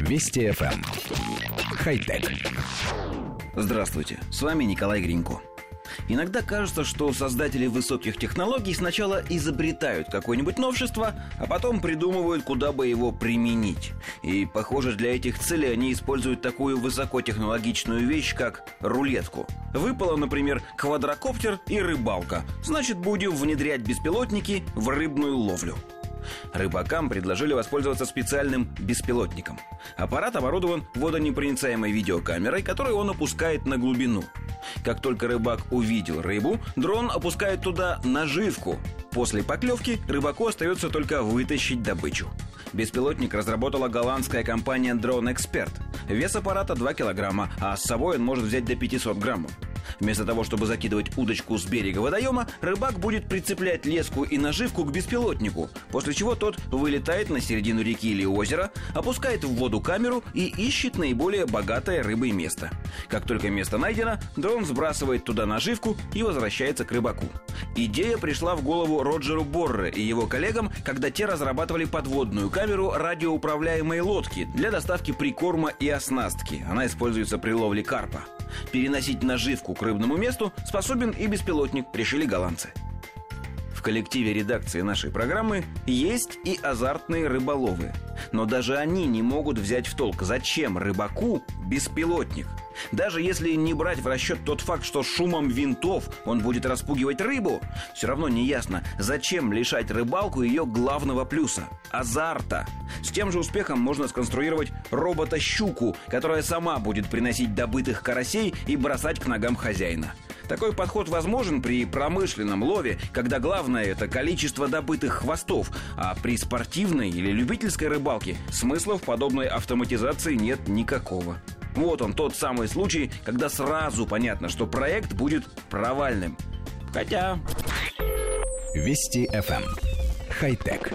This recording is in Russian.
Вести FM. Эм. Хай-тек. Здравствуйте, с вами Николай Гринько. Иногда кажется, что создатели высоких технологий сначала изобретают какое-нибудь новшество, а потом придумывают, куда бы его применить. И, похоже, для этих целей они используют такую высокотехнологичную вещь, как рулетку. Выпало, например, квадрокоптер и рыбалка. Значит, будем внедрять беспилотники в рыбную ловлю. Рыбакам предложили воспользоваться специальным беспилотником. Аппарат оборудован водонепроницаемой видеокамерой, которую он опускает на глубину. Как только рыбак увидел рыбу, дрон опускает туда наживку. После поклевки рыбаку остается только вытащить добычу. Беспилотник разработала голландская компания Drone Expert. Вес аппарата 2 килограмма, а с собой он может взять до 500 граммов. Вместо того, чтобы закидывать удочку с берега водоема, рыбак будет прицеплять леску и наживку к беспилотнику, после чего тот вылетает на середину реки или озера, опускает в воду камеру и ищет наиболее богатое рыбой место. Как только место найдено, дрон сбрасывает туда наживку и возвращается к рыбаку. Идея пришла в голову Роджеру Борре и его коллегам, когда те разрабатывали подводную камеру радиоуправляемой лодки для доставки прикорма и оснастки. Она используется при ловле карпа. Переносить наживку к рыбному месту способен и беспилотник, решили голландцы. В коллективе редакции нашей программы есть и азартные рыболовы. Но даже они не могут взять в толк, зачем рыбаку беспилотник. Даже если не брать в расчет тот факт, что шумом винтов он будет распугивать рыбу, все равно не ясно, зачем лишать рыбалку ее главного плюса – азарта. С тем же успехом можно сконструировать робота-щуку, которая сама будет приносить добытых карасей и бросать к ногам хозяина – такой подход возможен при промышленном лове, когда главное это количество добытых хвостов, а при спортивной или любительской рыбалке смысла в подобной автоматизации нет никакого. Вот он, тот самый случай, когда сразу понятно, что проект будет провальным. Хотя... Вести FM. Эм. Хай-тек.